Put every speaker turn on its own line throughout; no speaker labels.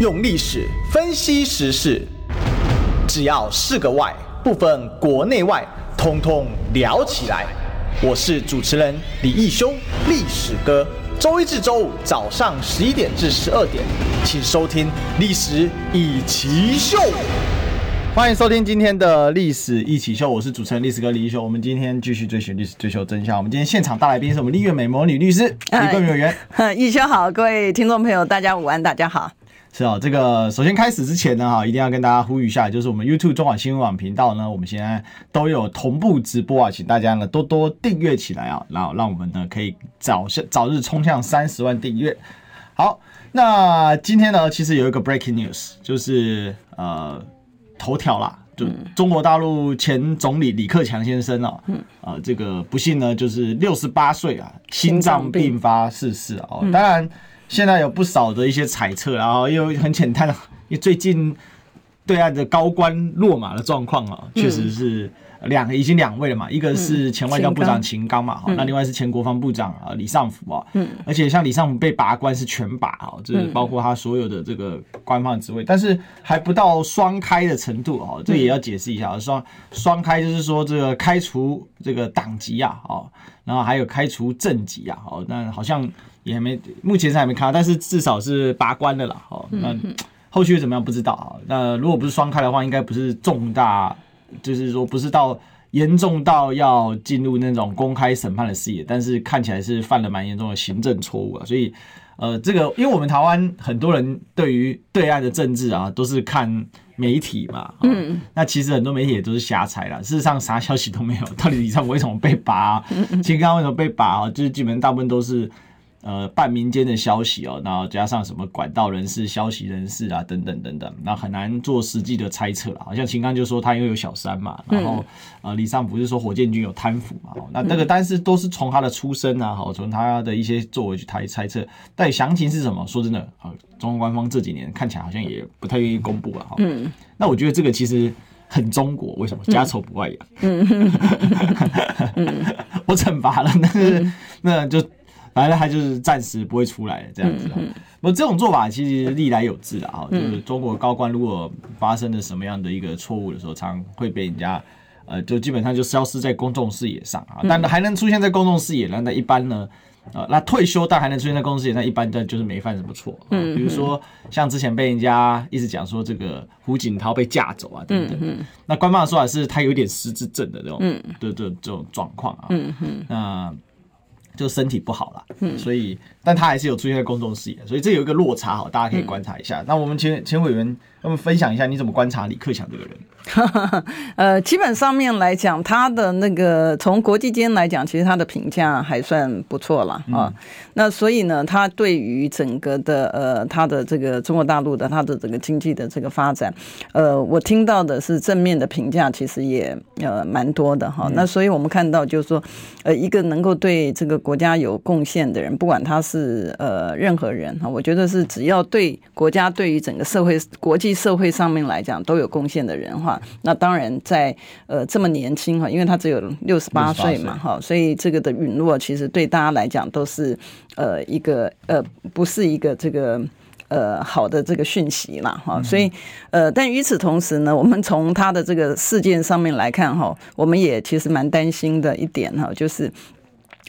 用历史分析时事，只要是个“外”，不分国内外，通通聊起来。我是主持人李义修，历史哥。周一至周五早上十一点至十二点，请收听《历史一奇秀》。欢迎收听今天的《历史一起秀》，我是主持人历史哥李义修。我们今天继续追寻历史，追求真相。我们今天现场大来宾是我们丽苑美魔女律师李桂敏委员。
义修好，各位听众朋友，大家午安，大家好。
是啊，这个首先开始之前呢，哈，一定要跟大家呼吁一下，就是我们 YouTube 中广新闻网频道呢，我们现在都有同步直播啊，请大家呢多多订阅起来啊，然后让我们呢可以早早日冲向三十万订阅。好，那今天呢，其实有一个 breaking news，就是呃头条啦，就中国大陆前总理李克强先生啊，嗯，啊，这个不幸呢就是六十八岁啊，心脏病发逝世啊，当然。现在有不少的一些猜测，然后又很简单，因 为最近对岸的高官落马的状况啊，确实是两个已经两位了嘛，一个是前外交部长秦刚嘛，哈，那另外是前国防部长啊李尚福啊，嗯，而且像李尚福被拔官是全拔啊，就是包括他所有的这个官方职位，但是还不到双开的程度啊，这也要解释一下，双双开就是说这个开除这个党籍啊，哦，然后还有开除政籍啊，哦，那好像。也还没，目前是还没看到，但是至少是拔关的了。哦，那后续怎么样不知道啊？那如果不是双开的话，应该不是重大，就是说不是到严重到要进入那种公开审判的视野，但是看起来是犯了蛮严重的行政错误啊。所以，呃，这个因为我们台湾很多人对于对岸的政治啊，都是看媒体嘛。嗯。那其实很多媒体也都是瞎猜啦，事实上啥消息都没有。到底李尚福为什么被拔？秦刚为什么被拔啊？就是基本上大部分都是。呃，半民间的消息哦，然后加上什么管道人士、消息人士啊，等等等等，那很难做实际的猜测了。好像秦刚就说他因为有小三嘛，然后呃，李尚福是说火箭军有贪腐嘛，那那个但是都是从他的出身啊，好，从他的一些作为去猜猜测，但详情是什么？说真的啊，中国官方这几年看起来好像也不太愿意公布了哈。嗯，那我觉得这个其实很中国，为什么家丑不外扬？嗯，我惩罚了，但是那就。反正他就是暂时不会出来这样子。不，这种做法其实历来有之的啊。就是中国高官如果发生了什么样的一个错误的时候，常会被人家呃，就基本上就消失在公众视野上啊。但还能出现在公众视野那？那一般呢，呃，那退休但还能出现在公众视野，那一般的就是没犯什么错。嗯，比如说像之前被人家一直讲说这个胡锦涛被架走啊等等。那官方的说法是他有点失智症的这种，的这这种状况啊。嗯嗯。那。就身体不好了，嗯，所以，但他还是有出现在公众视野，所以这有一个落差哈，大家可以观察一下。嗯、那我们前前委员，我们分享一下你怎么观察李克强这个人。
呃，基本上面来讲，他的那个从国际间来讲，其实他的评价还算不错了啊。那所以呢，他对于整个的呃，他的这个中国大陆的他的整个经济的这个发展，呃，我听到的是正面的评价，其实也呃蛮多的哈。那所以我们看到就是说，呃，一个能够对这个国家有贡献的人，不管他是呃任何人哈，我觉得是只要对国家对于整个社会国际社会上面来讲都有贡献的人哈。那当然在，呃这么年轻哈，因为他只有六十八岁嘛哈，所以这个的陨落其实对大家来讲都是呃一个呃不是一个这个呃好的这个讯息啦哈，所以呃但与此同时呢，我们从他的这个事件上面来看哈，我们也其实蛮担心的一点哈，就是。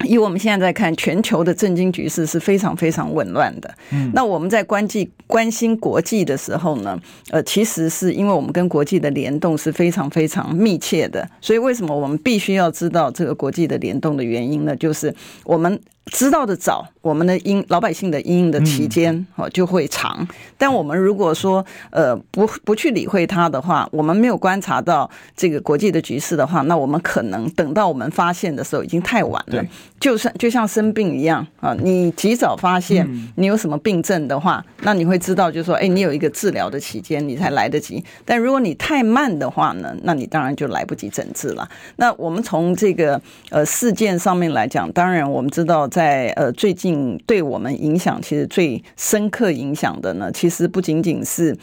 以我们现在在看全球的政经局势是非常非常紊乱的。嗯，那我们在关际关心国际的时候呢，呃，其实是因为我们跟国际的联动是非常非常密切的。所以为什么我们必须要知道这个国际的联动的原因呢？就是我们。知道的早，我们的因老百姓的因应的期间哦就会长。但我们如果说呃不不去理会它的话，我们没有观察到这个国际的局势的话，那我们可能等到我们发现的时候已经太晚了。就算就像生病一样啊，你及早发现你有什么病症的话，那你会知道就是说，哎，你有一个治疗的期间，你才来得及。但如果你太慢的话呢，那你当然就来不及诊治了。那我们从这个呃事件上面来讲，当然我们知道。在呃最近对我们影响其实最深刻影响的呢，其实不仅仅是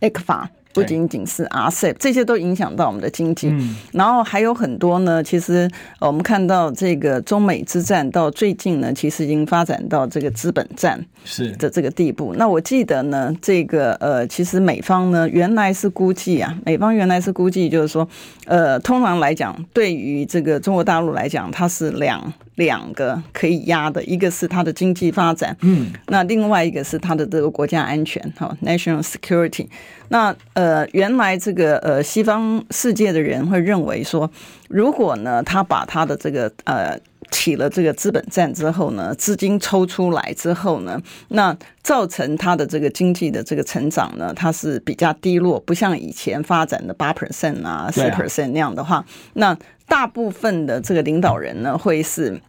ECFA 不仅仅是 RCEP，这些都影响到我们的经济。
嗯，
然后还有很多呢，其实我们看到这个中美之战到最近呢，其实已经发展到这个资本战是的这个地步。那我记得呢，这个呃，其实美方呢原来是估计啊，美方原来是估计就是说，呃，通常来讲，对于这个中国大陆来讲，它是两两个可以压的，一个是它的经济发展，嗯，那另外一个是它的这个国家安全，哈，national security。那呃，原来这个呃，西方世界的人会认为说，如果呢，他把他的这个呃起了这个资本战之后呢，资金抽出来之后呢，那造成他的这个经济的这个成长呢，它是比较低落，不像以前发展的八 percent 啊、四 percent 那样的话，那大部分的这个领导人呢，会是。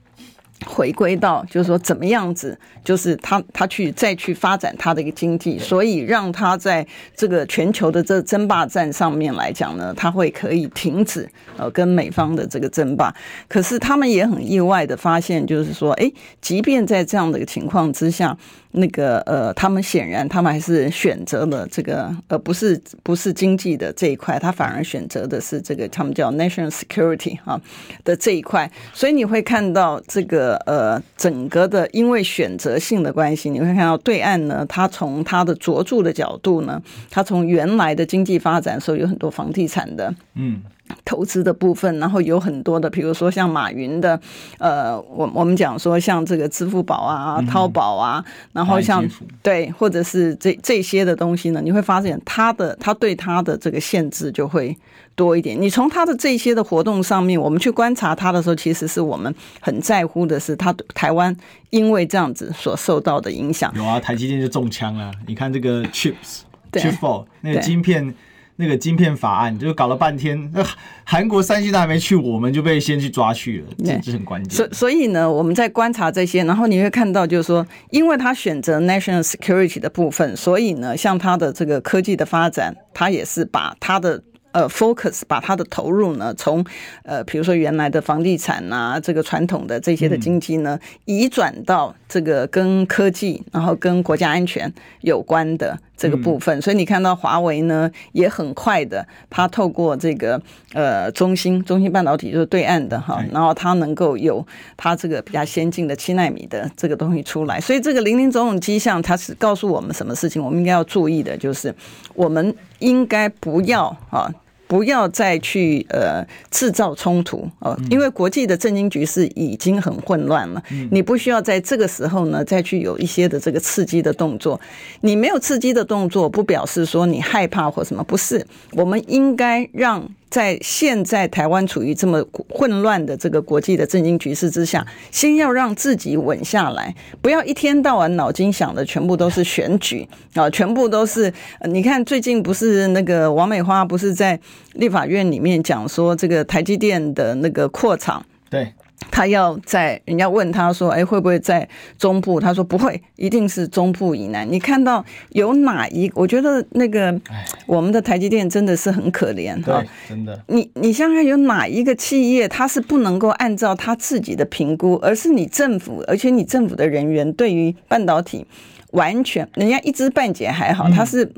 回归到就是说怎么样子，就是他他去再去发展他的一个经济，所以让他在这个全球的这争霸战上面来讲呢，他会可以停止呃跟美方的这个争霸。可是他们也很意外的发现，就是说，哎，即便在这样的一个情况之下。那个呃，他们显然他们还是选择了这个呃，不是不是经济的这一块，他反而选择的是这个他们叫 national security 哈的这一块，所以你会看到这个呃，整个的因为选择性的关系，你会看到对岸呢，他从他的着住的角度呢，他从原来的经济发展的时候有很多房地产的嗯。投资的部分，然后有很多的，比如说像马云的，呃，我我们讲说像这个支付宝啊、淘宝啊，然后像对，或者是这这些的东西呢，你会发现他的他对他的这个限制就会多一点。你从他的这些的活动上面，我们去观察他的时候，其实是我们很在乎的是他台湾因为这样子所受到的影响。
有啊，台积电就中枪了。你看这个 chips chip four 那个晶片。那个晶片法案就搞了半天，那韩国三星都还没去，我们就被先去抓去了，这这很关键。
所所以呢，我们在观察这些，然后你会看到，就是说，因为他选择 national security 的部分，所以呢，像他的这个科技的发展，他也是把他的。呃，focus 把它的投入呢，从呃，比如说原来的房地产啊，这个传统的这些的经济呢，移转到这个跟科技，然后跟国家安全有关的这个部分。所以你看到华为呢，也很快的，它透过这个呃中芯中芯半导体就是对岸的哈，然后它能够有它这个比较先进的七纳米的这个东西出来。所以这个零零总总迹象，它是告诉我们什么事情？我们应该要注意的就是我们。应该不要啊，不要再去呃制造冲突哦，因为国际的政经局势已经很混乱了。你不需要在这个时候呢再去有一些的这个刺激的动作。你没有刺激的动作，不表示说你害怕或什么，不是。我们应该让。在现在台湾处于这么混乱的这个国际的政经局势之下，先要让自己稳下来，不要一天到晚脑筋想的全部都是选举啊，全部都是。你看最近不是那个王美花不是在立法院里面讲说这个台积电的那个扩厂，
对。
他要在人家问他说：“哎，会不会在中部？”他说：“不会，一定是中部以南。”你看到有哪一？我觉得那个我们的台积电真的是很可怜哈，
真的。
你你想想，有哪一个企业它是不能够按照他自己的评估，而是你政府，而且你政府的人员对于半导体完全，人家一知半解还好，他是。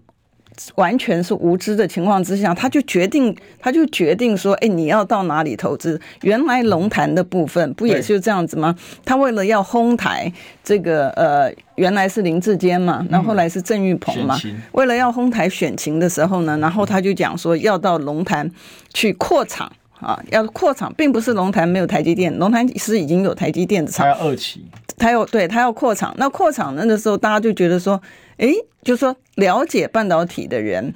完全是无知的情况之下，他就决定，他就决定说：“哎，你要到哪里投资？”原来龙潭的部分不也是这样子吗？他为了要哄台，这个呃，原来是林志坚嘛，那后，后来是郑玉鹏嘛，为了要哄台选情的时候呢，然后他就讲说要到龙潭去扩厂啊，要扩厂，并不是龙潭没有台积电，龙潭是已经有台积电的厂，
他要二期，
他要对他要扩厂，那扩厂那个时候大家就觉得说。哎，就是说了解半导体的人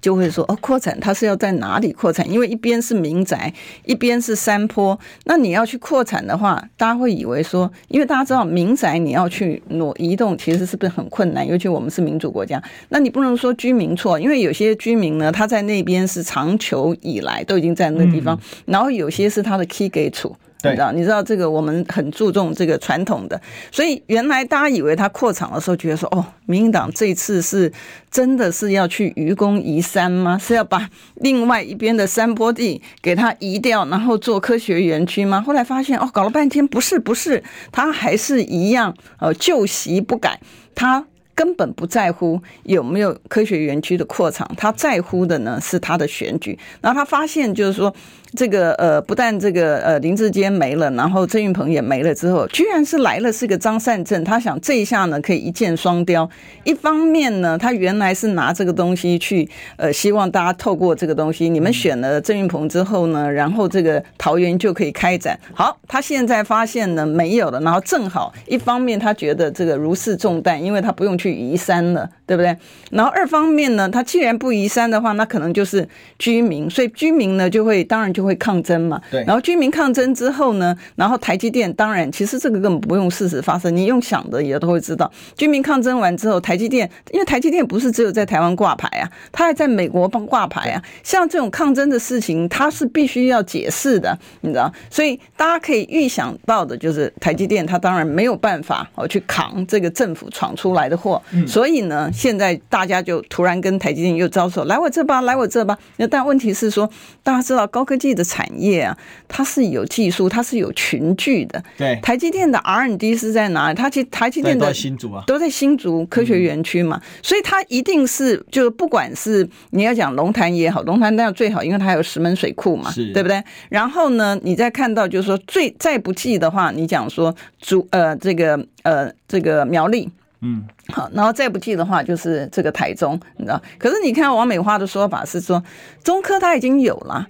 就会说哦，扩产它是要在哪里扩产？因为一边是民宅，一边是山坡。那你要去扩产的话，大家会以为说，因为大家知道民宅你要去挪移动，其实是不是很困难？尤其我们是民主国家，那你不能说居民错，因为有些居民呢，他在那边是长久以来都已经在那个地方，嗯、然后有些是他的起家厝。你知道，你知道这个我们很注重这个传统的，所以原来大家以为他扩厂的时候，觉得说哦，民进党这次是真的是要去愚公移山吗？是要把另外一边的山坡地给他移掉，然后做科学园区吗？后来发现哦，搞了半天不是不是，他还是一样呃旧习不改，他。根本不在乎有没有科学园区的扩厂，他在乎的呢是他的选举。然后他发现就是说。这个呃，不但这个呃林志坚没了，然后郑运鹏也没了之后，居然是来了是个张善政。他想这一下呢可以一箭双雕。一方面呢，他原来是拿这个东西去呃，希望大家透过这个东西，你们选了郑运鹏之后呢，然后这个桃园就可以开展。好，他现在发现呢没有了，然后正好一方面他觉得这个如释重担，因为他不用去移山了，对不对？然后二方面呢，他既然不移山的话，那可能就是居民，所以居民呢就会当然就。会抗争嘛？对。然后居民抗争之后呢，然后台积电当然，其实这个根本不用事实发生，你用想的也都会知道。居民抗争完之后，台积电因为台积电不是只有在台湾挂牌啊，它还在美国帮挂牌啊。像这种抗争的事情，它是必须要解释的，你知道？所以大家可以预想到的就是台积电，它当然没有办法哦去扛这个政府闯出来的祸。嗯。所以呢，现在大家就突然跟台积电又招手，来我这吧，来我这吧。那但问题是说，大家知道高科技的产业啊，它是有技术，它是有群聚的。
对，
台积电的 R N D 是在哪里？它其实台积电的
都在新竹啊，
都在新竹科学园区嘛，嗯、所以它一定是就不管是你要讲龙潭也好，龙潭当然最好，因为它有石门水库嘛，对不对？然后呢，你再看到就是说最再不济的话，你讲说竹呃这个呃这个苗栗。嗯，好，然后再不济的话，就是这个台中，你知道？可是你看王美花的说法是说，中科它已经有了，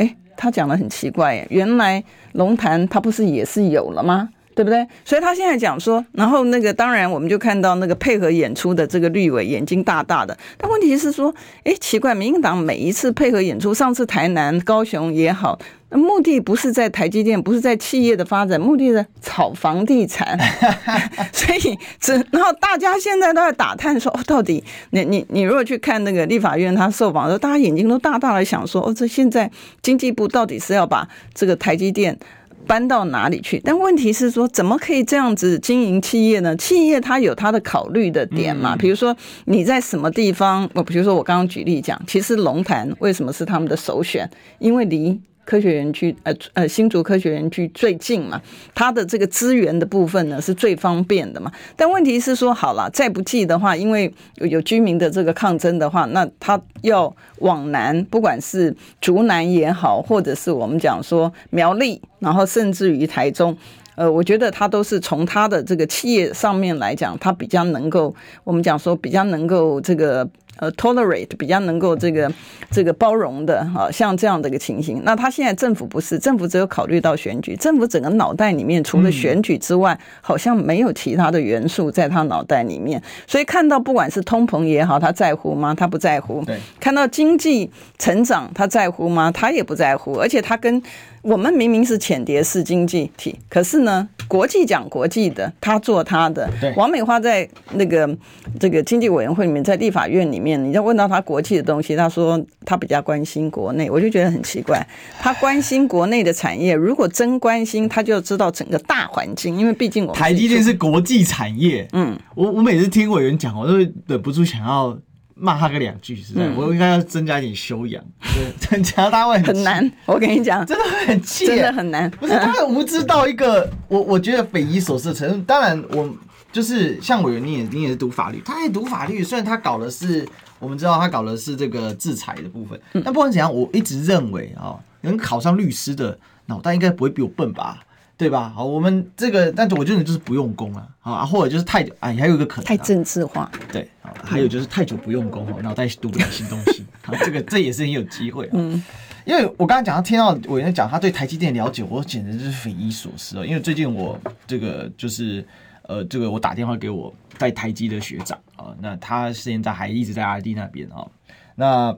哎，他讲的很奇怪，原来龙潭他不是也是有了吗？对不对？所以他现在讲说，然后那个当然我们就看到那个配合演出的这个绿委眼睛大大的，但问题是说，哎，奇怪，民进党每一次配合演出，上次台南、高雄也好。目的不是在台积电，不是在企业的发展，目的是炒房地产。所以这，然后大家现在都在打探说，哦，到底你你你如果去看那个立法院他受访的时候，大家眼睛都大大的想说，哦，这现在经济部到底是要把这个台积电搬到哪里去？但问题是说，怎么可以这样子经营企业呢？企业它有它的考虑的点嘛，比如说你在什么地方？我比如说我刚刚举例讲，其实龙潭为什么是他们的首选？因为离科学园区，呃呃，新竹科学园区最近嘛，它的这个资源的部分呢是最方便的嘛。但问题是说，好了，再不济的话，因为有居民的这个抗争的话，那他要往南，不管是竹南也好，或者是我们讲说苗栗，然后甚至于台中，呃，我觉得他都是从他的这个企业上面来讲，他比较能够，我们讲说比较能够这个。呃，tolerate 比较能够这个这个包容的啊，像这样的一个情形。那他现在政府不是，政府只有考虑到选举，政府整个脑袋里面除了选举之外，好像没有其他的元素在他脑袋里面。所以看到不管是通膨也好，他在乎吗？他不在乎。对，看到经济成长，他在乎吗？他也不在乎。而且他跟我们明明是浅碟式经济体，可是呢，国际讲国际的，他做他的。对，王美花在那个这个经济委员会里面，在立法院里面。你要问到他国际的东西，他说他比较关心国内，我就觉得很奇怪。他关心国内的产业，如果真关心，他就知道整个大环境，因为毕竟我们
台积电是国际产业。嗯，我我每次听委员讲，我都忍不住想要骂他个两句，实在，我应该要增加一点修养。对，增加他会
很难。我跟你讲，
真的会很气，
真的很难。
不是他无知到一个我我觉得匪夷所思的程度。当然我。就是像委员，你也你也是读法律，他也读法律。虽然他搞的是，我们知道他搞的是这个制裁的部分，但不管怎样，我一直认为啊，能考上律师的脑袋应该不会比我笨吧，对吧？好，我们这个，但是我觉得就是不用功啊，啊，或者就是太久，哎，还有一个可能
太政治化，
对，还有就是太久不用功，脑袋读不了新东西，好，这个这也是很有机会啊。嗯，因为我刚刚讲他听到委员讲他对台积电了解，我简直就是匪夷所思啊。因为最近我这个就是。呃，这个我打电话给我在台积的学长啊，那他现在还一直在 ID 那边啊，那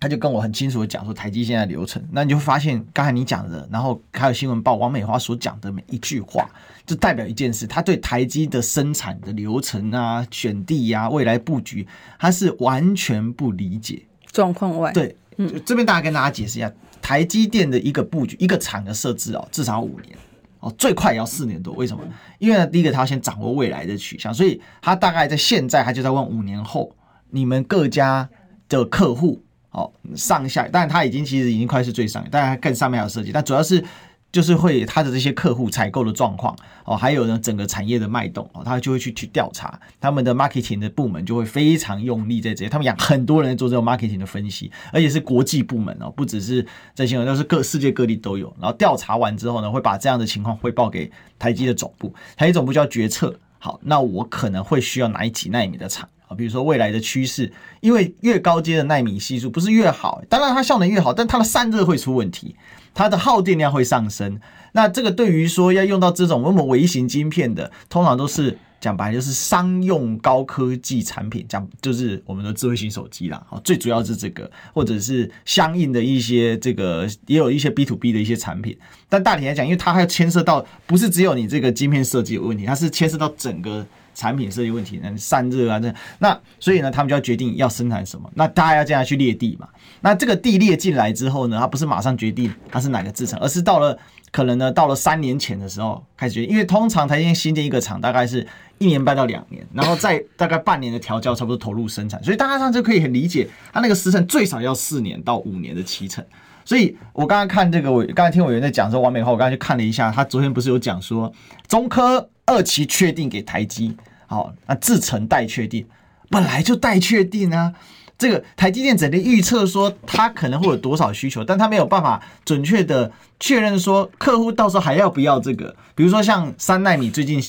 他就跟我很清楚的讲说台积现在流程，那你就会发现刚才你讲的，然后还有新闻报王美花所讲的每一句话，就代表一件事，他对台积的生产的流程啊、选地呀、啊、未来布局，他是完全不理解，
状况外。
对，嗯，这边大家跟大家解释一下，台积电的一个布局、一个厂的设置哦，至少五年。哦，最快也要四年多，为什么？因为呢，第一个他要先掌握未来的取向，所以他大概在现在，他就在问五年后你们各家的客户，哦，上下，当然他已经其实已经快是最上，当然更上面还有设计，但主要是就是会它的这些客户采购的状况哦，还有呢整个产业的脉动哦，他就会去去调查，他们的 marketing 的部门就会非常用力在这些，他们养很多人做这种 marketing 的分析，而且是国际部门哦，不只是在新闻，都是各世界各地都有。然后调查完之后呢，会把这样的情况汇报给台积的总部，台积总部就要决策，好，那我可能会需要哪几纳米的厂啊？比如说未来的趋势，因为越高阶的奈米系数不是越好，当然它效能越好，但它的散热会出问题。它的耗电量会上升，那这个对于说要用到这种那么微型晶片的，通常都是讲白就是商用高科技产品，讲就是我们的智慧型手机啦，好，最主要是这个，或者是相应的一些这个，也有一些 B to B 的一些产品。但大体来讲，因为它还要牵涉到，不是只有你这个晶片设计有问题，它是牵涉到整个。产品设计问题，那散热啊，这那所以呢，他们就要决定要生产什么。那大家要这样去列地嘛？那这个地列进来之后呢，它不是马上决定它是哪个制成，而是到了可能呢，到了三年前的时候开始决。因为通常台积电新建一个厂，大概是一年半到两年，然后再大概半年的调教，差不多投入生产。所以大家上就可以很理解，它那个时程最少要四年到五年的期程。所以我刚刚看这个，我刚才听委员在讲说完美化，我刚才去看了一下，他昨天不是有讲说中科二期确定给台积。好，那制成待确定，本来就待确定啊。这个台积电整天预测说它可能会有多少需求，但它没有办法准确的确认说客户到时候还要不要这个。比如说像三奈米最近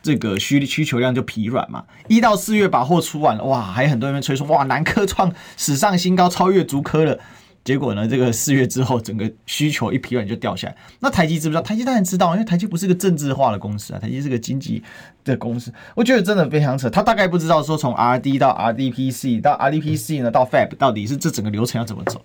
这个需需求量就疲软嘛，一到四月把货出完了，哇，还有很多人吹说哇，南科创史上新高，超越竹科了。结果呢？这个四月之后，整个需求一疲软就掉下来。那台积知不知道？台积当然知道，因为台积不是个政治化的公司啊，台积是个经济的公司。我觉得真的非常扯。他大概不知道说从 R&D 到 RDPC 到 RDPC 呢到 Fab 到底是这整个流程要怎么走。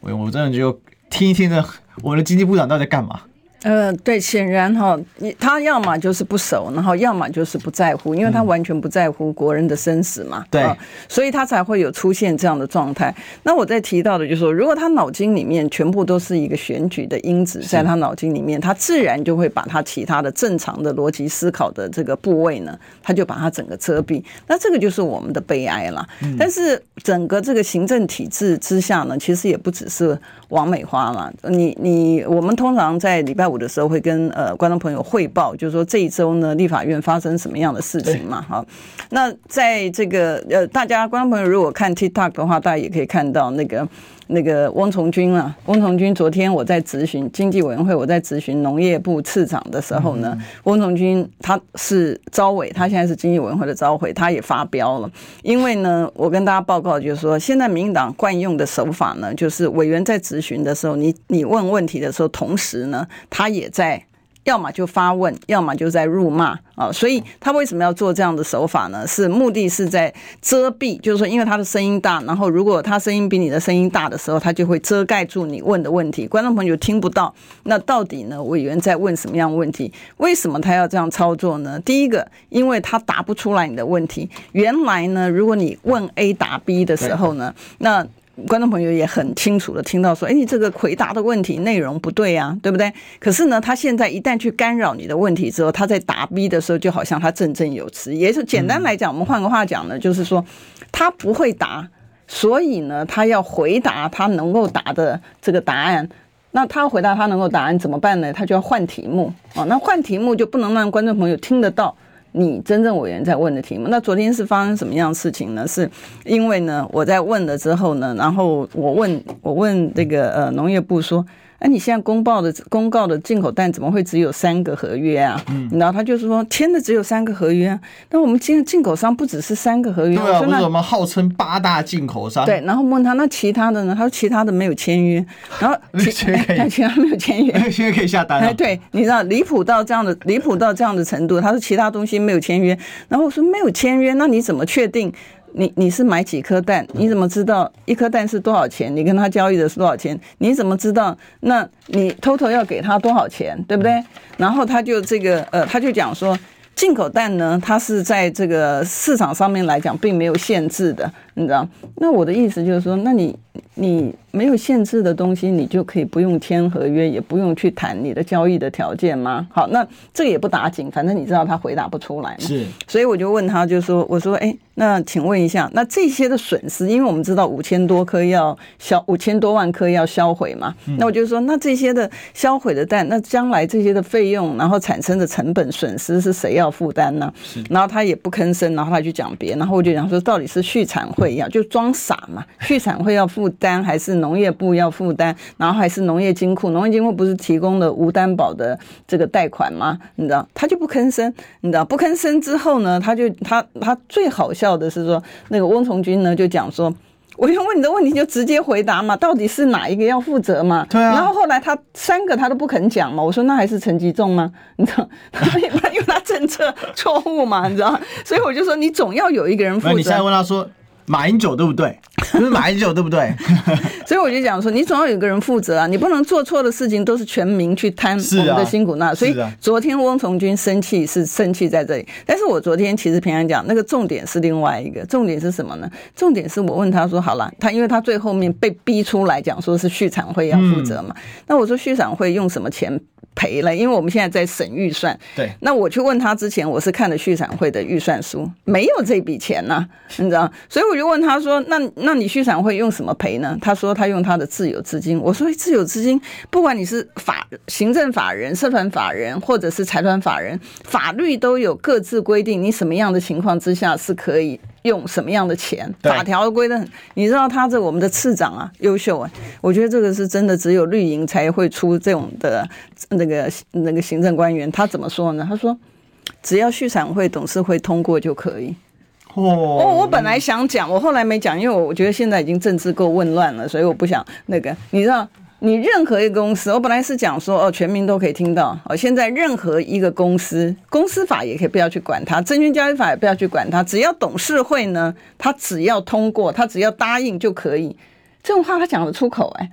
我我真的就听一听呢我的经济部长到底在干嘛？
呃，对，显然哈，你他要么就是不熟，然后要么就是不在乎，因为他完全不在乎国人的生死嘛，嗯、对、哦，所以他才会有出现这样的状态。那我在提到的就是说，如果他脑筋里面全部都是一个选举的因子，在他脑筋里面，他自然就会把他其他的正常的逻辑思考的这个部位呢，他就把他整个遮蔽。那这个就是我们的悲哀了。嗯、但是整个这个行政体制之下呢，其实也不只是王美花嘛。你你我们通常在礼拜五。的时候会跟呃观众朋友汇报，就是说这一周呢，立法院发生什么样的事情嘛？哈，那在这个呃，大家观众朋友如果看 TikTok 的话，大家也可以看到那个那个翁从军啊，翁从军昨天我在咨询经济委员会，我在咨询农业部次长的时候呢，翁从军他是招委，他现在是经济委员会的招委，他也发飙了，因为呢，我跟大家报告就是说，现在民进党惯用的手法呢，就是委员在咨询的时候，你你问问题的时候，同时呢，他也在。要么就发问，要么就在辱骂啊！所以他为什么要做这样的手法呢？是目的是在遮蔽，就是说，因为他的声音大，然后如果他声音比你的声音大的时候，他就会遮盖住你问的问题，观众朋友听不到。那到底呢？委员在问什么样问题？为什么他要这样操作呢？第一个，因为他答不出来你的问题。原来呢，如果你问 A 答 B 的时候呢，那观众朋友也很清楚的听到说，哎，你这个回答的问题内容不对啊，对不对？可是呢，他现在一旦去干扰你的问题之后，他在答 B 的时候，就好像他振振有词。也是简单来讲，我们换个话讲呢，就是说他不会答，所以呢，他要回答他能够答的这个答案。那他回答他能够答案怎么办呢？他就要换题目啊。那换题目就不能让观众朋友听得到。你真正委员在问的题目，那昨天是发生什么样的事情呢？是因为呢，我在问了之后呢，然后我问我问这个呃农业部说。那、啊、你现在公报的公告的进口单怎么会只有三个合约啊？嗯，然后他就是说签的只有三个合约啊。那我们今进口商不只是三个合约，
对啊，不是我们号称八大进口商。
对，然后问他那其他的呢？他说其他的没有签约，然后 其其他没有签约，
现在可以下单了。
哎，对，你知道离谱到这样的离谱到这样的程度，他说其他东西没有签约，然后我说没有签约，那你怎么确定？你你是买几颗蛋？你怎么知道一颗蛋是多少钱？你跟他交易的是多少钱？你怎么知道？那你 total 要给他多少钱？对不对？然后他就这个呃，他就讲说，进口蛋呢，它是在这个市场上面来讲并没有限制的，你知道？那我的意思就是说，那你你没有限制的东西，你就可以不用签合约，也不用去谈你的交易的条件吗？好，那这个也不打紧，反正你知道他回答不出来嘛。
是，
所以我就问他，就说我说，哎，那请问一下，那这些的损失，因为我们知道五千多颗要销，五千多万颗要销毁嘛，嗯、那我就说，那这些的销毁的蛋，那将来这些的费用，然后产生的成本损失是谁要负担呢？是，然后他也不吭声，然后他就讲别，然后我就讲说，到底是续产会要就装傻嘛？畜产会要负担，还是农业部要负担？然后还是农业金库？农业金库不是提供了无担保的这个贷款吗？你知道，他就不吭声，你知道不吭声之后呢，他就他他最好笑的是说，那个翁从军呢就讲说。我要问你的问题，就直接回答嘛，到底是哪一个要负责嘛？
对啊。
然后后来他三个他都不肯讲嘛，我说那还是陈吉仲吗？你知道，因 为他政策错误嘛，你知道，所以我就说你总要有一个人负责。
你现在问他说。马英九对不对？不是马英九对不对？
所以我就讲说，你总要有个人负责啊，你不能做错的事情都是全民去摊我们的辛苦那。所以昨天翁从军生气是生气在这里，但是我昨天其实平常讲那个重点是另外一个，重点是什么呢？重点是我问他说，好了，他因为他最后面被逼出来讲说是续产会要负责嘛，那我说续产会用什么钱？赔了，因为我们现在在审预算。
对，
那我去问他之前，我是看了续产会的预算书，没有这笔钱呐、啊，你知道？所以我就问他说：“那那你续产会用什么赔呢？”他说他用他的自有资金。我说自有资金，不管你是法行政法人、社团法人，或者是财团法人，法律都有各自规定，你什么样的情况之下是可以。用什么样的钱？法条规的很，你知道他这我们的次长啊，优秀啊，我觉得这个是真的，只有绿营才会出这种的那个那个行政官员。他怎么说呢？他说，只要续产会董事会通过就可以。哦，哦，我本来想讲，我后来没讲，因为我觉得现在已经政治够混乱了，所以我不想那个，你知道。你任何一个公司，我本来是讲说哦，全民都可以听到哦。现在任何一个公司，公司法也可以不要去管它，证券交易法也不要去管它，只要董事会呢，他只要通过，他只要答应就可以。这种话他讲得出口哎、欸，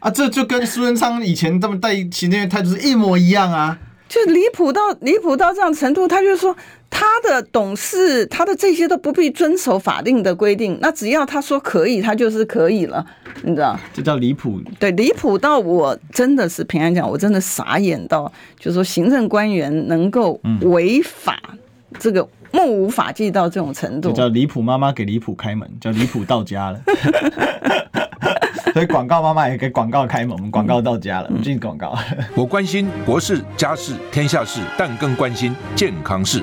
啊，这就跟苏贞昌以前这么带行政院态度是一模一样啊，
就离谱到离谱到这样程度，他就说。他的董事，他的这些都不必遵守法定的规定，那只要他说可以，他就是可以了，你知道？
这叫离谱。
对，离谱到我真的是平安讲，我真的傻眼到，就是说行政官员能够违法，这个目无法纪到这种程度，
就叫离谱妈妈给离谱开门，叫离谱到家了。所以广告妈妈也给广告开门，我们广告到家了，我们进广告。
我关心国事、家事、天下事，但更关心健康事。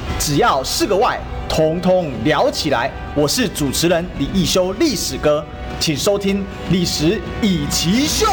只要是个“外”，统统聊起来。我是主持人李易修，历史哥，请收听《历史以奇秀》。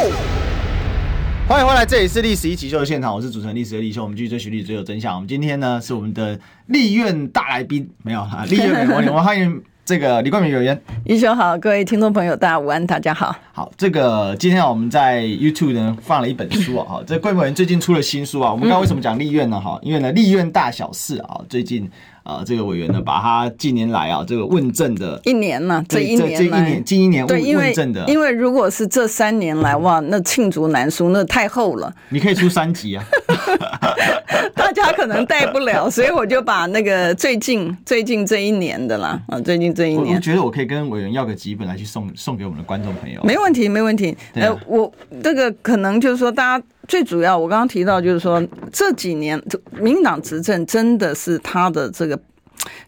欢迎回来，这里是《历史一奇秀》的现场，我是主持人历史的李修。我们继续追寻历史，最有真相。我们今天呢是我们的立院大来宾，没有哈，立院美魔女，我们欢迎。这个李冠明委员，
一休好，各位听众朋友，大家午安，大家好。
好，这个今天我们在 YouTube 呢放了一本书啊，哈，这冠明委员最近出了新书啊，我们刚刚为什么讲立院呢？哈，因为呢立院大小事啊，最近。啊，这个委员呢，把他近年来啊，这个问政的
一年呢，这一年，
这一年，近一年问问政的，
因为如果是这三年来，哇，那罄竹难书，那太厚了。
你可以出三集啊，
大家可能带不了，所以我就把那个最近最近这一年的啦，啊，最近这一年，
我觉得我可以跟委员要个几本来去送送给我们的观众朋友。
没问题，没问题。呃，我这个可能就是说，大家最主要，我刚刚提到就是说，这几年民党执政真的是他的这个。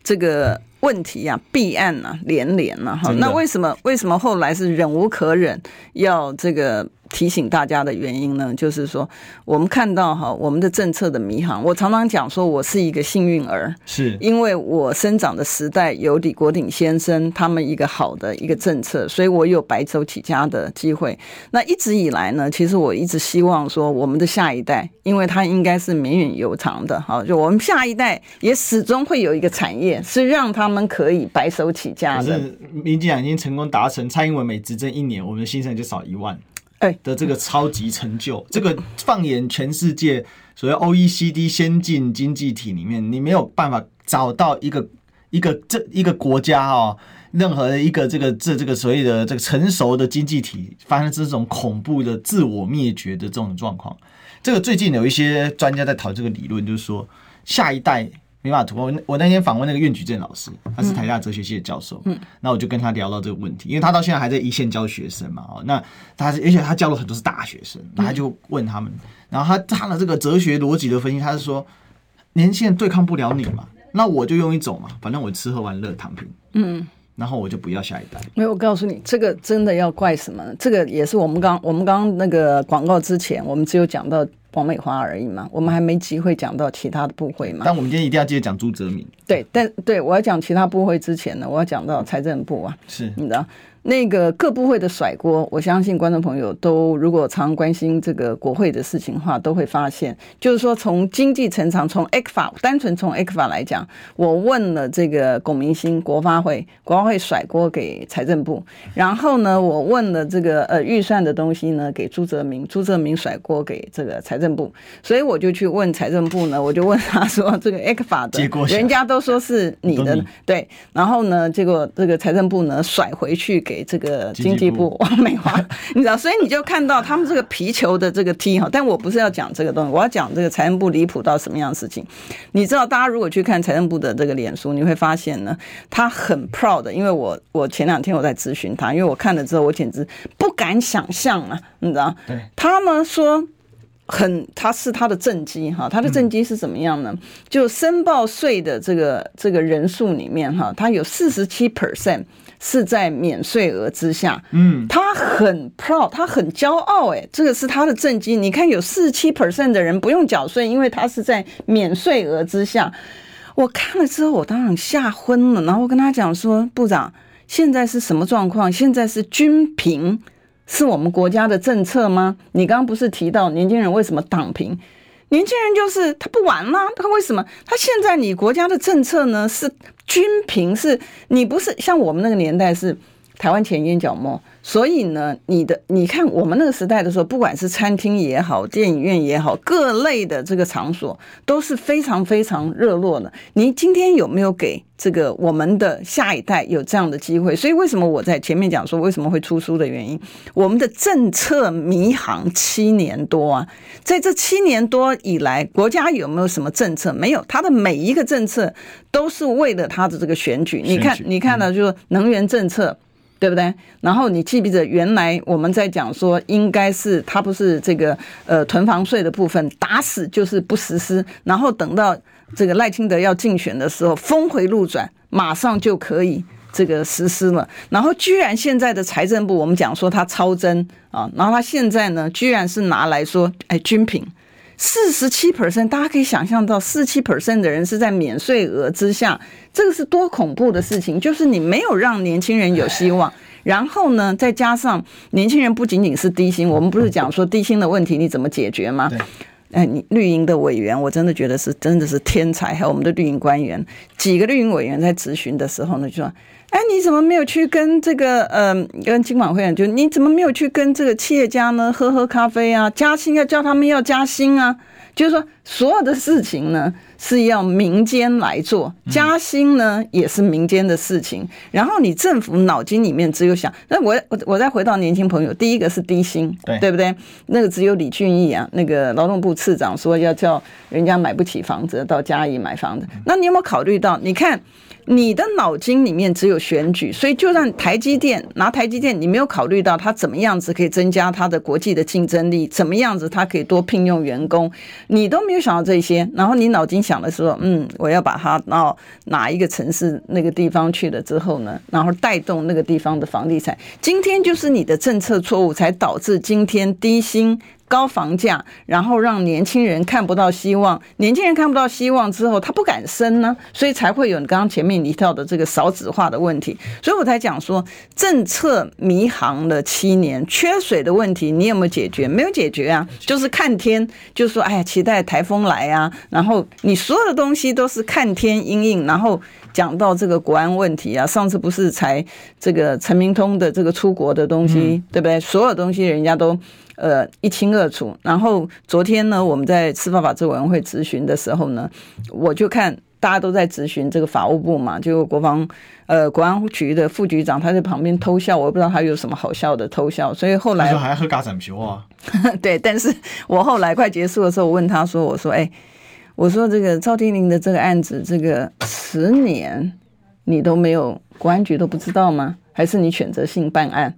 这个问题啊，弊案啊连连啊，哈，那为什么为什么后来是忍无可忍，要这个提醒大家的原因呢，就是说我们看到哈我们的政策的迷航。我常常讲说，我是一个幸运儿，
是
因为我生长的时代有李国鼎先生他们一个好的一个政策，所以我有白手起家的机会。那一直以来呢，其实我一直希望说，我们的下一代，因为他应该是绵远悠长的，哈，就我们下一代也始终会有一个产业是让他们可以白手起家的。
民进党已经成功达成，蔡英文每执政一年，我们的新生就少一万。哎，的这个超级成就，这个放眼全世界，所谓 OECD 先进经济体里面，你没有办法找到一个一个这一个国家哦，任何一个这个这这个所谓的这个成熟的经济体发生这种恐怖的自我灭绝的这种状况。这个最近有一些专家在讨这个理论，就是说下一代。没办法突破。我我那天访问那个苑举正老师，他是台大哲学系的教授。嗯，那我就跟他聊到这个问题，因为他到现在还在一线教学生嘛。哦，那他是而且他教了很多是大学生，那他就问他们，然后他他的这个哲学逻辑的分析，他是说年轻人对抗不了你嘛，那我就用一种嘛，反正我吃喝玩乐躺平。嗯，然后我就不要下一代。
没有，我告诉你，这个真的要怪什么呢？这个也是我们刚我们刚那个广告之前，我们只有讲到。王美花而已嘛，我们还没机会讲到其他的部会嘛。
但我们今天一定要接着讲朱泽民。
对，但对我要讲其他部会之前呢，我要讲到财政部啊，
是
你知道。那个各部会的甩锅，我相信观众朋友都如果常关心这个国会的事情的话，都会发现，就是说从经济成长，从 ECFA 单纯从 ECFA 来讲，我问了这个龚明鑫国发会，国发会甩锅给财政部，然后呢，我问了这个呃预算的东西呢给朱泽明，朱泽明甩锅给这个财政部，所以我就去问财政部呢，我就问他说这个 ECFA 的，人家都说是你的，对，然后呢，结果这个财政部呢甩回去给。这个经济部王美华，你知道，所以你就看到他们这个皮球的这个踢哈，但我不是要讲这个东西，我要讲这个财政部离谱到什么样的事情。你知道，大家如果去看财政部的这个脸书，你会发现呢，他很 proud，因为我我前两天我在咨询他，因为我看了之后，我简直不敢想象啊，你知道，
对，
他们说很，他是他的政绩哈，他的政绩是怎么样呢？就申报税的这个这个人数里面哈，他有四十七 percent。是在免税额之下，嗯，他很 proud，他很骄傲，哎，这个是他的政绩。你看，有四十七 percent 的人不用缴税，因为他是在免税额之下。我看了之后，我当然吓昏了。然后我跟他讲说：“部长，现在是什么状况？现在是均贫，是我们国家的政策吗？你刚刚不是提到年轻人为什么躺平？年轻人就是他不玩了，他为什么？他现在你国家的政策呢是？”均平是你不是像我们那个年代是台湾前眼角膜，所以呢，你的你看我们那个时代的时候，不管是餐厅也好，电影院也好，各类的这个场所都是非常非常热络的。你今天有没有给？这个我们的下一代有这样的机会，所以为什么我在前面讲说为什么会出书的原因？我们的政策迷航七年多啊，在这七年多以来，国家有没有什么政策？没有，他的每一个政策都是为了他的这个选举。你看，你看到就是能源政策，对不对？然后你记不记得原来我们在讲说，应该是他不是这个呃囤房税的部分，打死就是不实施，然后等到。这个赖清德要竞选的时候，峰回路转，马上就可以这个实施了。然后居然现在的财政部，我们讲说他超征啊，然后他现在呢，居然是拿来说，哎，均品，四十七 percent，大家可以想象到，四十七 percent 的人是在免税额之下，这个是多恐怖的事情。就是你没有让年轻人有希望，然后呢，再加上年轻人不仅仅是低薪，我们不是讲说低薪的问题你怎么解决吗？哎，你绿营的委员，我真的觉得是真的是天才。还有我们的绿营官员，几个绿营委员在咨询的时候呢，就说：“哎，你怎么没有去跟这个呃，跟金管会员就你怎么没有去跟这个企业家呢喝喝咖啡啊？加薪要叫他们要加薪啊？就是说所有的事情呢。”是要民间来做，加薪呢也是民间的事情。然后你政府脑筋里面只有想，那我我我再回到年轻朋友，第一个是低薪，对对不对？那个只有李俊毅啊，那个劳动部次长说要叫人家买不起房子到嘉义买房子。那你有没有考虑到？你看你的脑筋里面只有选举，所以就算台积电拿台积电，你没有考虑到它怎么样子可以增加它的国际的竞争力，怎么样子它可以多聘用员工，你都没有想到这些。然后你脑筋想的是说，嗯，我要把它到哪一个城市那个地方去了之后呢，然后带动那个地方的房地产。今天就是你的政策错误，才导致今天低薪。高房价，然后让年轻人看不到希望，年轻人看不到希望之后，他不敢生呢，所以才会有你刚刚前面提到的这个少子化的问题。所以我才讲说，政策迷航了七年，缺水的问题你有没有解决？没有解决啊，就是看天，就是说哎呀，期待台风来啊，然后你所有的东西都是看天阴应，然后讲到这个国安问题啊，上次不是才这个陈明通的这个出国的东西，嗯、对不对？所有东西人家都。呃，一清二楚。然后昨天呢，我们在司法法制委员会咨询的时候呢，我就看大家都在咨询这个法务部嘛，就国防呃国安局的副局长他在旁边偷笑，我也不知道他有什么好笑的偷笑。所以后来
还喝咖啡皮啊？
对，但是我后来快结束的时候，我问他说：“我说，哎，我说这个赵天林的这个案子，这个十年你都没有国安局都不知道吗？还是你选择性办案？”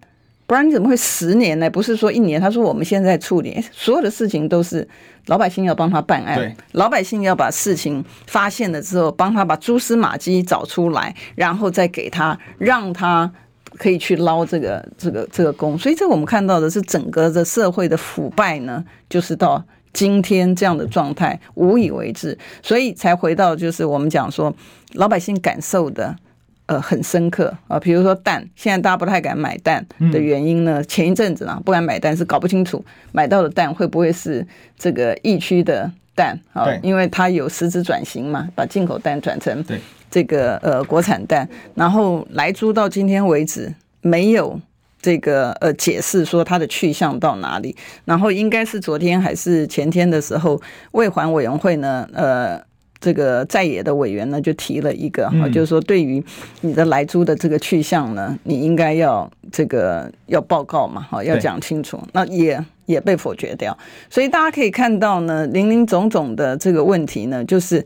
不然你怎么会十年呢？不是说一年。他说我们现在处理所有的事情都是老百姓要帮他办案，老百姓要把事情发现了之后，帮他把蛛丝马迹找出来，然后再给他，让他可以去捞这个这个这个工。所以这我们看到的是整个的社会的腐败呢，就是到今天这样的状态，无以为治，所以才回到就是我们讲说老百姓感受的。呃，很深刻啊，比如说蛋，现在大家不太敢买蛋的原因呢？嗯、前一阵子呢，不敢买蛋是搞不清楚买到的蛋会不会是这个疫区的蛋啊？对因为它有实质转型嘛，把进口蛋转成这个呃国产蛋，然后来猪到今天为止没有这个呃解释说它的去向到哪里，然后应该是昨天还是前天的时候，卫环委员会呢，呃。这个在野的委员呢，就提了一个哈，就是说对于你的来租的这个去向呢，你应该要这个要报告嘛，哈，要讲清楚。那也也被否决掉，所以大家可以看到呢，林林总总的这个问题呢，就是。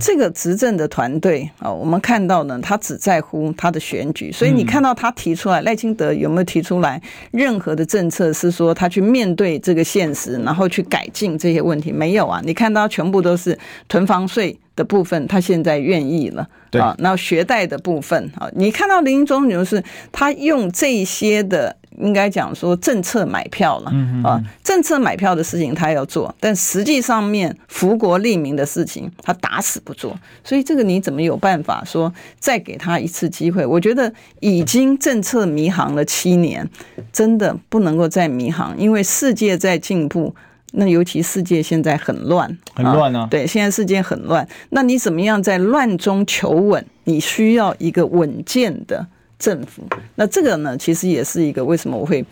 这个执政的团队啊，我们看到呢，他只在乎他的选举，所以你看到他提出来，赖清德有没有提出来任何的政策是说他去面对这个现实，然后去改进这些问题？没有啊，你看到全部都是囤房税的部分，他现在愿意了，对啊，那学贷的部分啊，你看到林中就是他用这些的。应该讲说政策买票了啊，政策买票的事情他要做，但实际上面福国利民的事情他打死不做，所以这个你怎么有办法说再给他一次机会？我觉得已经政策迷航了七年，真的不能够再迷航，因为世界在进步，那尤其世界现在很乱，
很乱啊，
对，现在世界很乱，那你怎么样在乱中求稳？你需要一个稳健的。政府，那这个呢，其实也是一个为什么我会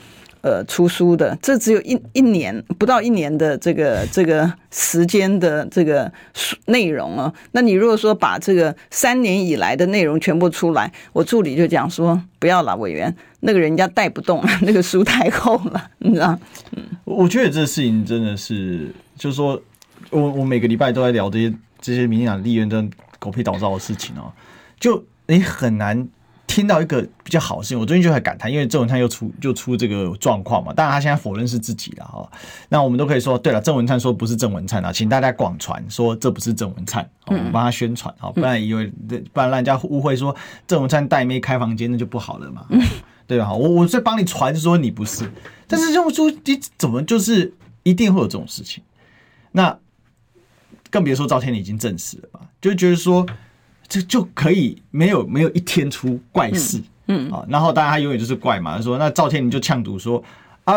呃出书的。这只有一一年不到一年的这个这个时间的这个内容啊。那你如果说把这个三年以来的内容全部出来，我助理就讲说不要了，委员那个人家带不动，那个书太厚了，你知道？嗯，
我觉得这事情真的是，就是说我我每个礼拜都在聊这些这些民进党立院的狗屁倒灶的事情哦，就你很难。听到一个比较好的事情，我最近就很感叹，因为郑文灿又出就出这个状况嘛。当然他现在否认是自己了哈，那我们都可以说，对了，郑文灿说不是郑文灿啊，请大家广传说这不是郑文灿，我们帮他宣传啊，不然以为不然让人家误会说郑文灿带妹开房间那就不好了嘛，对吧？我我在帮你传说你不是，但是这种书你怎么就是一定会有这种事情？那更别说赵天麟已经证实了吧，就觉得说。这就可以没有没有一天出怪事，嗯啊，然后当然他永远就是怪嘛，他说那赵天林就呛赌说啊，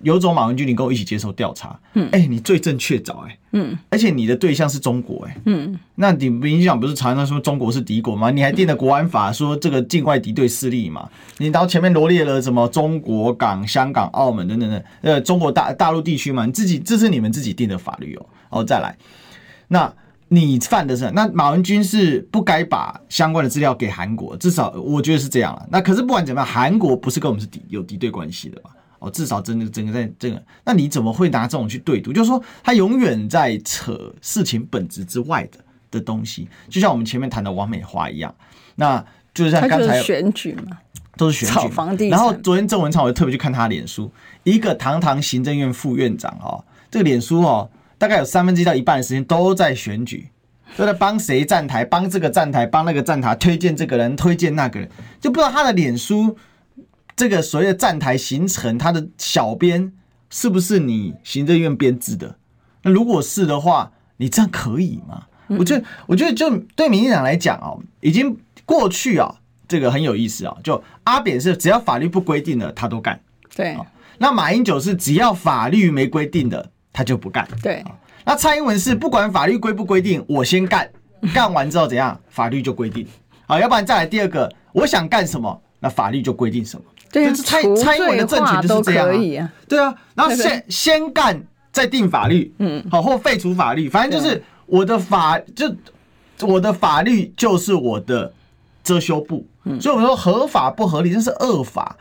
有种马文君，你跟我一起接受调查，嗯，哎，你罪证确凿，哎，嗯，而且你的对象是中国，哎，嗯，那你民进党不是常常说中国是敌国吗？你还定了国安法说这个境外敌对势力嘛？你然后前面罗列了什么中国港、香港、澳门等等等，呃，中国大大陆地区嘛？你自己这是你们自己定的法律哦，哦，再来那。你犯的是那马文君是不该把相关的资料给韩国，至少我觉得是这样了。那可是不管怎么样，韩国不是跟我们是敌有敌对关系的吧？哦，至少真的整个在这个，那你怎么会拿这种去对赌？就是说他永远在扯事情本质之外的的东西，就像我们前面谈的王美华一样，那就是像刚才
选举嘛，
都是选举
房地。
然后昨天郑文灿我就特别去看他脸书，一个堂堂行政院副院长哦，这个脸书哦，大概有三分之一到一半的时间都在选举，都在帮谁站台，帮这个站台，帮那个站台，推荐这个人，推荐那个人，就不知道他的脸书这个所谓的站台行程，他的小编是不是你行政院编制的？那如果是的话，你这样可以吗？我觉得，我觉得就对民进党来讲哦，已经过去啊，这个很有意思啊。就阿扁是只要法律不规定的，他都干。
对。
那马英九是只要法律没规定的，他就不干。
对。
那蔡英文是不管法律规不规定，我先干，干完之后怎样，法律就规定。好，要不然再来第二个，我想干什么，那法律就规定什么。
对。
就是蔡蔡英文的政权就是这样啊。对啊。然后先先干。再定法律，嗯，好，或废除法律，反正就是我的法，就我的法律就是我的遮羞布，所以我们说合法不合理，这是恶法。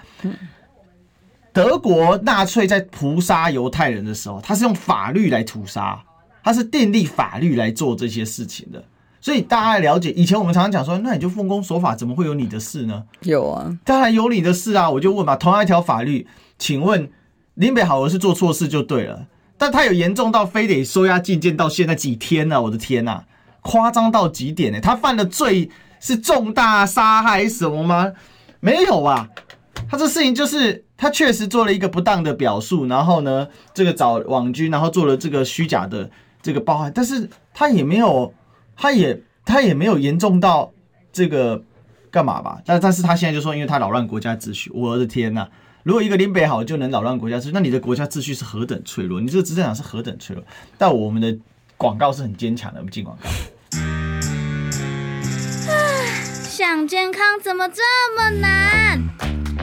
德国纳粹在屠杀犹太人的时候，他是用法律来屠杀，他是订立法律来做这些事情的。所以大家来了解，以前我们常常讲说，那你就奉公守法，怎么会有你的事呢？
有啊，
当然有你的事啊。我就问嘛，同样一条法律，请问林北好，我是做错事就对了。但他有严重到非得收押禁见到现在几天呢？我的天呐，夸张到极点呢！他犯的罪是重大杀害什么吗？没有啊，他这事情就是他确实做了一个不当的表述，然后呢，这个找网军，然后做了这个虚假的这个报案，但是他也没有，他也他也没有严重到这个干嘛吧？但但是他现在就说，因为他扰乱国家秩序，我的天呐！如果一个林北好就能扰乱国家秩序，那你的国家秩序是何等脆弱？你这个执政党是何等脆弱？但我们的广告是很坚强的，我们进广告。
想健康怎么这么难？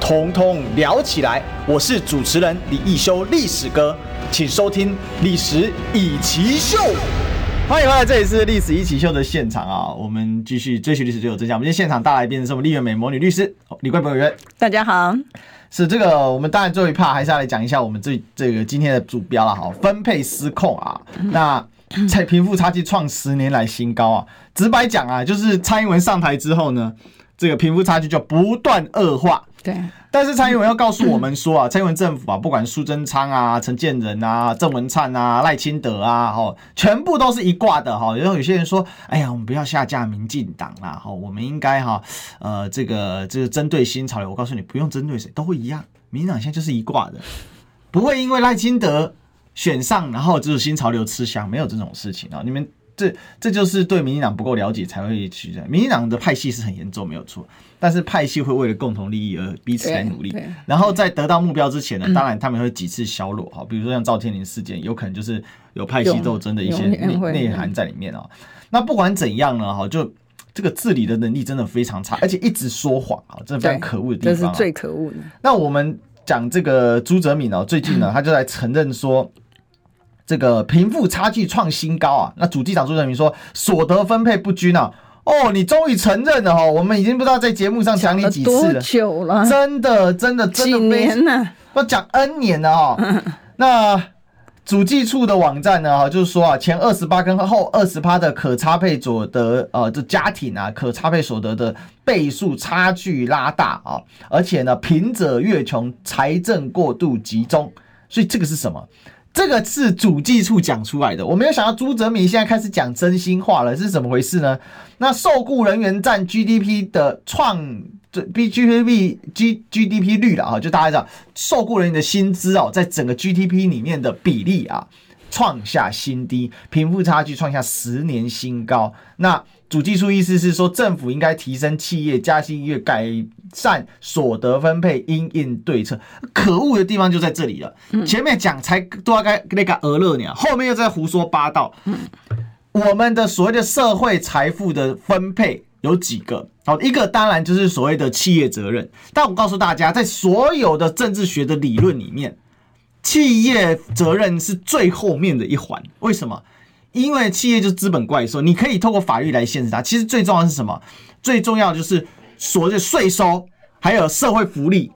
统统聊起来。我是主持人李易修，历史哥，请收听《历史以奇秀》。欢迎回来，这里是《历史一起秀》的现场啊！我们继续追寻历史，最有真相。我们今天现场大来宾是我们丽媛美魔女律师李桂博委员。
大家好，
是这个，我们当然最后一 part 还是要来讲一下我们这这个今天的主标了哈，分配失控啊！那在贫富差距创十年来新高啊！直白讲啊，就是蔡英文上台之后呢，这个贫富差距就不断恶化。
对，
但是蔡英文要告诉我们说啊，蔡英文政府啊，不管苏贞昌啊、陈建仁啊、郑文灿啊、赖清德啊，哈，全部都是一挂的哈。然后有些人说，哎呀，我们不要下架民进党啦，哈，我们应该哈，呃，这个这个针对新潮流。我告诉你，不用针对谁，都会一样。民进党现在就是一挂的，不会因为赖清德选上，然后就是新潮流吃香，没有这种事情啊。你们这这就是对民进党不够了解才会去这样。民进党的派系是很严重，没有错。但是派系会为了共同利益而彼此来努力，然后在得到目标之前呢，当然他们会几次削弱哈，比如说像赵天林事件，有可能就是有派系斗争的一些内内涵在里面啊。那不管怎样呢，哈，就这个治理的能力真的非常差，而且一直说谎啊，真的非常可恶的地方。
这是最可恶的。
那我们讲这个朱泽敏哦，最近呢，他就在承认说，这个贫富差距创新高啊。那主计长朱泽民说，所得分配不均啊。哦，你终于承认了哈！我们已经不知道在节目上讲你几次了，
多久了？
真的，真的，真的，
几年了？
我讲 N 年了哈。那主计处的网站呢？哈，就是说啊，前二十八跟后二十八的可差配所得，呃，这家庭啊，可差配所得的倍数差距拉大啊，而且呢，贫者越穷，财政过度集中，所以这个是什么？这个是主计处讲出来的，我没有想到朱泽民现在开始讲真心话了，是怎么回事呢？那受雇人员占 GDP 的创这 GDP G GDP 率了啊，就大家知道受雇人员的薪资哦，在整个 GDP 里面的比例啊，创下新低，贫富差距创下十年新高。那主技术意思是说，政府应该提升企业加薪月改善所得分配，因应对策。可恶的地方就在这里了。前面讲才多该那个鹅乐鸟，后面又在胡说八道。我们的所谓的社会财富的分配有几个？好，一个当然就是所谓的企业责任。但我告诉大家，在所有的政治学的理论里面，企业责任是最后面的一环。为什么？因为企业就是资本怪兽，你可以透过法律来限制它。其实最重要的是什么？最重要的就是所谓的税收，还有社会福利，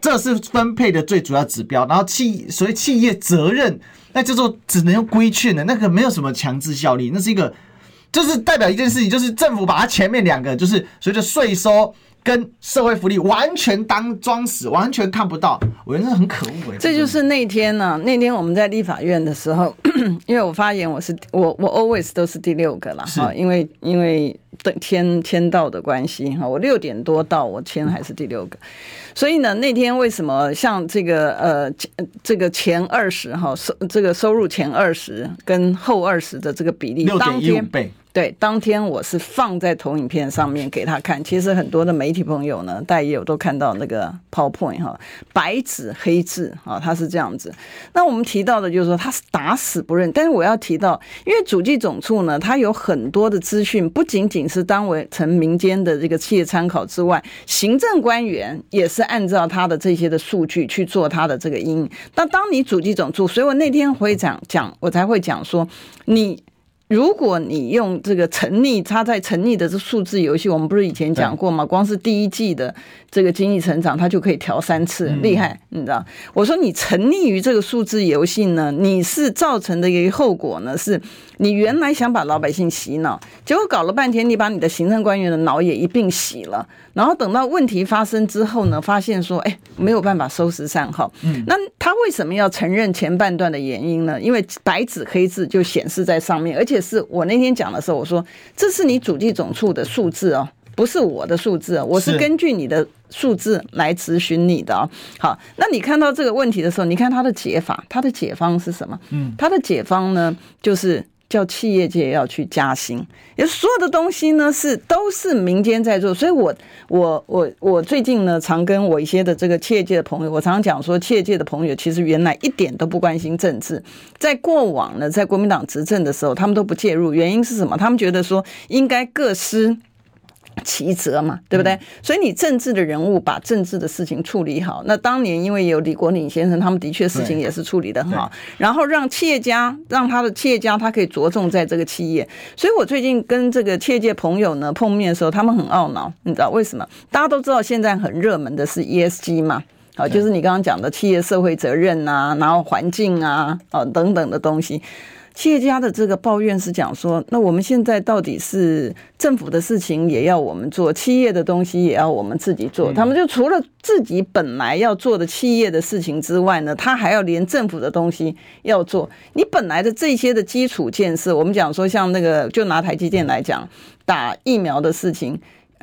这是分配的最主要指标。然后企所谓企业责任，那叫做只能用规劝的，那个没有什么强制效力，那是一个。就是代表一件事情，就是政府把它前面两个，就是随着税收跟社会福利完全当装死，完全看不到，我觉得很可恶。
这就是那天呢、啊，那天我们在立法院的时候，因为我发言，我是我我 always 都是第六个了哈，因为因为等签签到的关系哈，我六点多到，我签还是第六个，所以呢，那天为什么像这个呃这个前二十哈收这个收入前二十跟后二十的这个比例，
六点一五倍。
对，当天我是放在投影片上面给他看。其实很多的媒体朋友呢，大家也有都看到那个 PowerPoint 哈，白纸黑字啊，他是这样子。那我们提到的就是说他是打死不认，但是我要提到，因为主计总处呢，它有很多的资讯，不仅仅是当为成民间的这个企业参考之外，行政官员也是按照他的这些的数据去做他的这个因。但当你主机总处，所以我那天会讲讲，我才会讲说你。如果你用这个沉溺，他在沉溺的这数字游戏，我们不是以前讲过吗？光是第一季的这个经济成长，它就可以调三次，厉害，你知道？我说你沉溺于这个数字游戏呢，你是造成的一个后果呢，是你原来想把老百姓洗脑，结果搞了半天，你把你的行政官员的脑也一并洗了。然后等到问题发生之后呢，发现说，哎，没有办法收拾善后。嗯，那他为什么要承认前半段的原因呢？因为白纸黑字就显示在上面，而且是我那天讲的时候，我说这是你主机总处的数字哦，不是我的数字，我是根据你的数字来咨询你的哦。好，那你看到这个问题的时候，你看它的解法，它的解方是什么？嗯，他的解方呢，就是。叫企业界要去加薪，也所有的东西呢是都是民间在做，所以我我我我最近呢常跟我一些的这个企业界的朋友，我常常讲说，企业界的朋友其实原来一点都不关心政治，在过往呢，在国民党执政的时候，他们都不介入，原因是什么？他们觉得说应该各司。其责嘛，对不对？所以你政治的人物把政治的事情处理好。那当年因为有李国鼎先生，他们的确事情也是处理得很好。然后让企业家，让他的企业家，他可以着重在这个企业。所以我最近跟这个企业界朋友呢碰面的时候，他们很懊恼，你知道为什么？大家都知道现在很热门的是 ESG 嘛，啊，就是你刚刚讲的企业社会责任啊，然后环境啊，啊等等的东西。企业家的这个抱怨是讲说，那我们现在到底是政府的事情也要我们做，企业的东西也要我们自己做。他们就除了自己本来要做的企业的事情之外呢，他还要连政府的东西要做。你本来的这些的基础建设，我们讲说像那个，就拿台积电来讲，打疫苗的事情，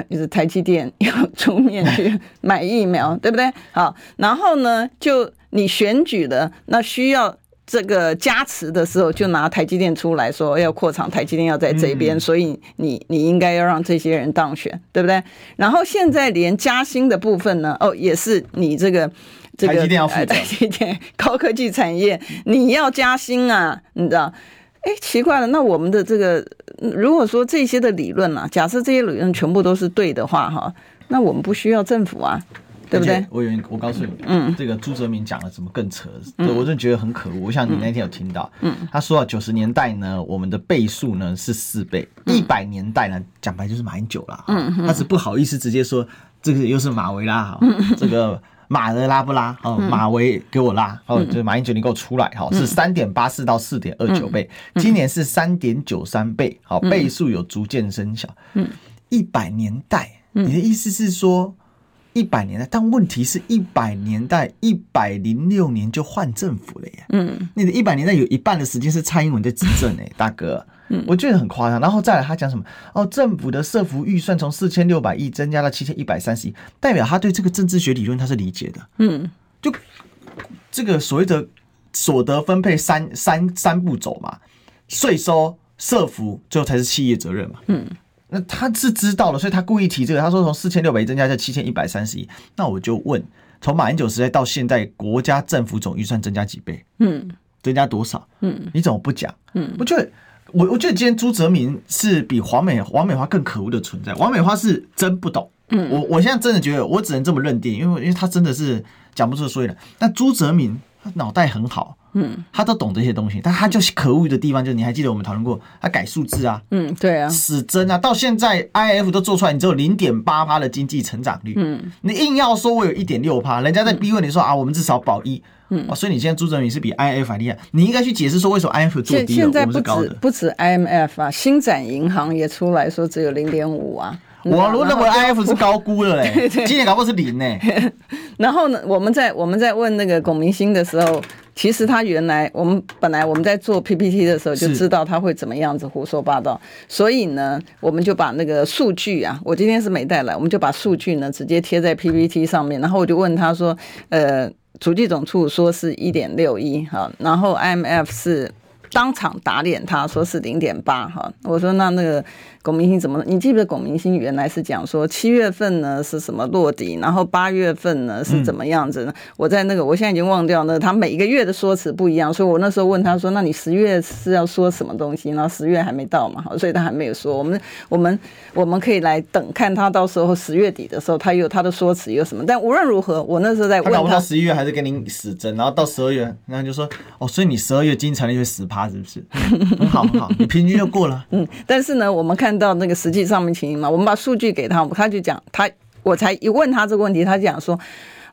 就是台积电要出面去买疫苗，对不对？好，然后呢，就你选举的那需要。这个加持的时候，就拿台积电出来说要扩厂，台积电要在这边，嗯、所以你你应该要让这些人当选，对不对？然后现在连加薪的部分呢，哦，也是你这个这个台积电要负责，台积电高科技产业你要加薪啊，你知道？哎，奇怪了，那我们的这个如果说这些的理论啊，假设这些理论全部都是对的话，哈，那我们不需要政府啊。对不对？我有，我告诉你，嗯，这个朱泽明讲了怎么更扯，嗯、我真的觉得很可恶。我想你那天有听到，嗯，他说啊，九十年代呢，我们的倍数呢是四倍，一百、嗯、年代呢，讲白就是马英九了，嗯，他是不好意思直接说这个又是马维拉哈，嗯、这个马的拉不拉？哦，马维给我拉，哦，就是马英九你给我出来，哈，是三点八四到四点二九倍，今年是三点九三倍，好，倍数有逐渐升小，嗯，一百年代，你的意思是说？一百年代，但问题是一百年代一百零六年就换政府了耶。嗯，你的一百年代有一半的时间是蔡英文在执政哎，大哥，嗯，我觉得很夸张。然后再来，他讲什么？哦，政府的社福预算从四千六百亿增加到七千一百三十亿，代表他对这个政治学理论他是理解的。嗯，就这个所谓的所得分配三三三步走嘛，税收、社福，最后才是企业责任嘛。嗯。那他是知道了，所以他故意提这个。他说从四千六百亿增加到七千一百三十亿。那我就问，从马英九时代到现在，国家政府总预算增加几倍？嗯，增加多少？嗯，你怎么不讲？嗯，我觉得
我我觉得今天朱泽民是比黄美黄美花更可恶的存在。黄美花是真不懂，嗯，我我现在真的觉得我只能这么认定，因为因为他真的是讲不出所以然。但朱泽民他脑袋很好，嗯，他都懂这些东西，但他就是可恶的地方，就是你还记得我们讨论过，他改数字啊，
嗯，对啊，
死真啊，到现在 IF 都做出来，你只有零点八趴的经济成长率，嗯，你硬要说我有一点六趴，人家在逼问你说啊，我们至少保一。嗯，所以你现在朱哲宇是比 IMF 还厉害，你应该去解释说为什么 IMF 做低了，
现在不止
我们是高的。
不止 IMF 啊，星展银行也出来说只有零点五啊。
我如果认为 IMF 是高估了嘞，今年搞不好是零呢。
然后呢，我们在我们在问那个龚明星的时候，其实他原来我们本来我们在做 PPT 的时候就知道他会怎么样子胡说八道，所以呢，我们就把那个数据啊，我今天是没带来，我们就把数据呢直接贴在 PPT 上面，然后我就问他说，呃。主计总处说是一点六一哈，然后 IMF 是当场打脸他，说是零点八哈。我说那那个。龚明星怎么？你记不记得龚明星原来是讲说七月份呢是什么落底，然后八月份呢是怎么样子呢？嗯、我在那个，我现在已经忘掉那他每一个月的说辞不一样，所以我那时候问他说：“那你十月是要说什么东西？”然后十月还没到嘛，所以他还没有说。我们我们我们可以来等看他到时候十月底的时候，他有他的说辞有什么。但无论如何，我那时候在问他，
他十一月还是跟您死争，然后到十二月，然后就说：“哦，所以你十二月经济成长率十趴是不是？很好很好，你平均就过了。”
嗯，但是呢，我们看到那个实际上。面情形嘛，我们把数据给他，他就讲他，我才一问他这个问题，他讲说，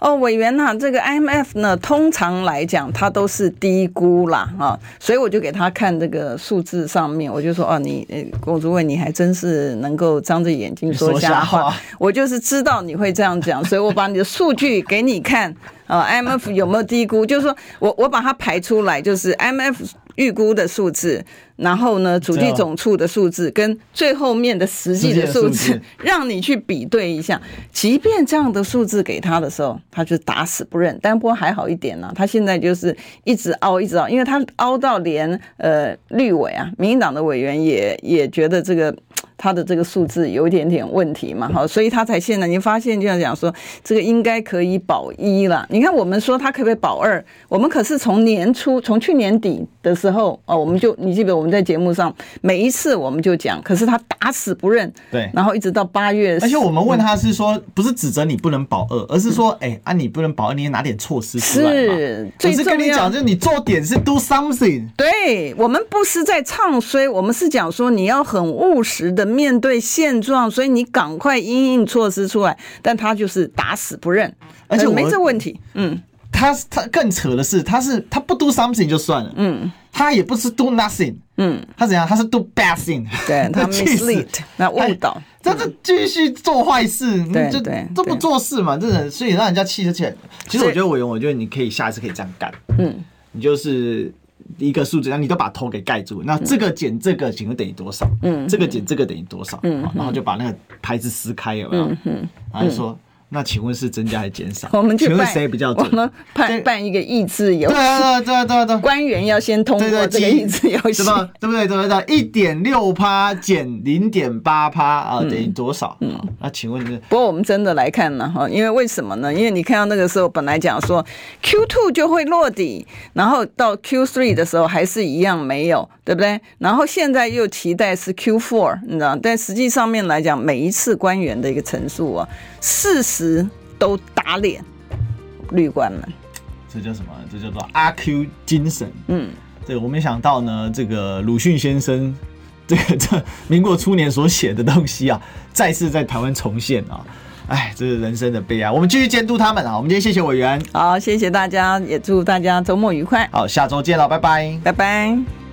哦，委员呐，这个 IMF 呢，通常来讲，它都是低估啦啊，所以我就给他看这个数字上面，我就说，哦，你，龚主委，你还真是能够张着眼睛说瞎话，我就是知道你会这样讲，所以我把你的数据给你看啊，IMF 有没有低估，就是说我我把它排出来，就是 IMF。预估的数字，然后呢，主计总处的数字跟最后面的实际的数字，让你去比对一下。即便这样的数字给他的时候，他就打死不认。但不过还好一点呢，他现在就是一直凹，一直凹，因为他凹到连呃绿委啊，民进党的委员也也觉得这个。他的这个数字有一点点问题嘛，哈，所以他才现在你发现就要讲说，这个应该可以保一了。你看我们说他可不可以保二？我们可是从年初，从去年底的时候哦，我们就你记得我们在节目上每一次我们就讲，可是他打死不认。对，然后一直到八月，
而且我们问他是说，不是指责你不能保二，而是说，哎，啊你不能保二，你也拿点措施出来嘛。是，只是跟你讲，就是你做点是 do something。
对，我们不是在唱衰，我们是讲说你要很务实的。面对现状，所以你赶快因应措施出来，但他就是打死不认，而且没这问题。嗯，
他他更扯的是，他是他不 do something 就算了，嗯，他也不是 do nothing，嗯，他怎样？他是 do bad thing，
对 他 mislead，那误导，
他是继续做坏事，对对，对都不做事嘛，这人所以让人家气得起来。其实我觉得委员，我觉得你可以下一次可以这样干，嗯，你就是。一个数字，然后你都把头给盖住，那这个减这个，请问等于多少？嗯，这个减这个等于多少？嗯，然后就把那个牌子撕开，有没有？嗯，然后就说。那请问是增加还是减少？
我们去问
谁比较准？
我们办办一个益智游戏。
对对对对对，
官员要先通过这个益智游戏，
对不对？对不对？一点六趴减零点八趴啊，等于多少？嗯，那请问是？
不过我们真的来看呢，哈，因为为什么呢？因为你看到那个时候本来讲说 Q two 就会落底，然后到 Q three 的时候还是一样没有，对不对？然后现在又期待是 Q four，你知道？但实际上面来讲，每一次官员的一个陈述啊，事实。都打脸，绿官们，
这叫什么？这叫做阿 Q 精神。嗯，这个我没想到呢。这个鲁迅先生，这个这民国初年所写的东西啊，再次在台湾重现啊！哎，这是人生的悲哀。我们继续监督他们啊！我们今天谢谢委员，
好，谢谢大家，也祝大家周末愉快。
好，下周见了，拜拜，
拜拜。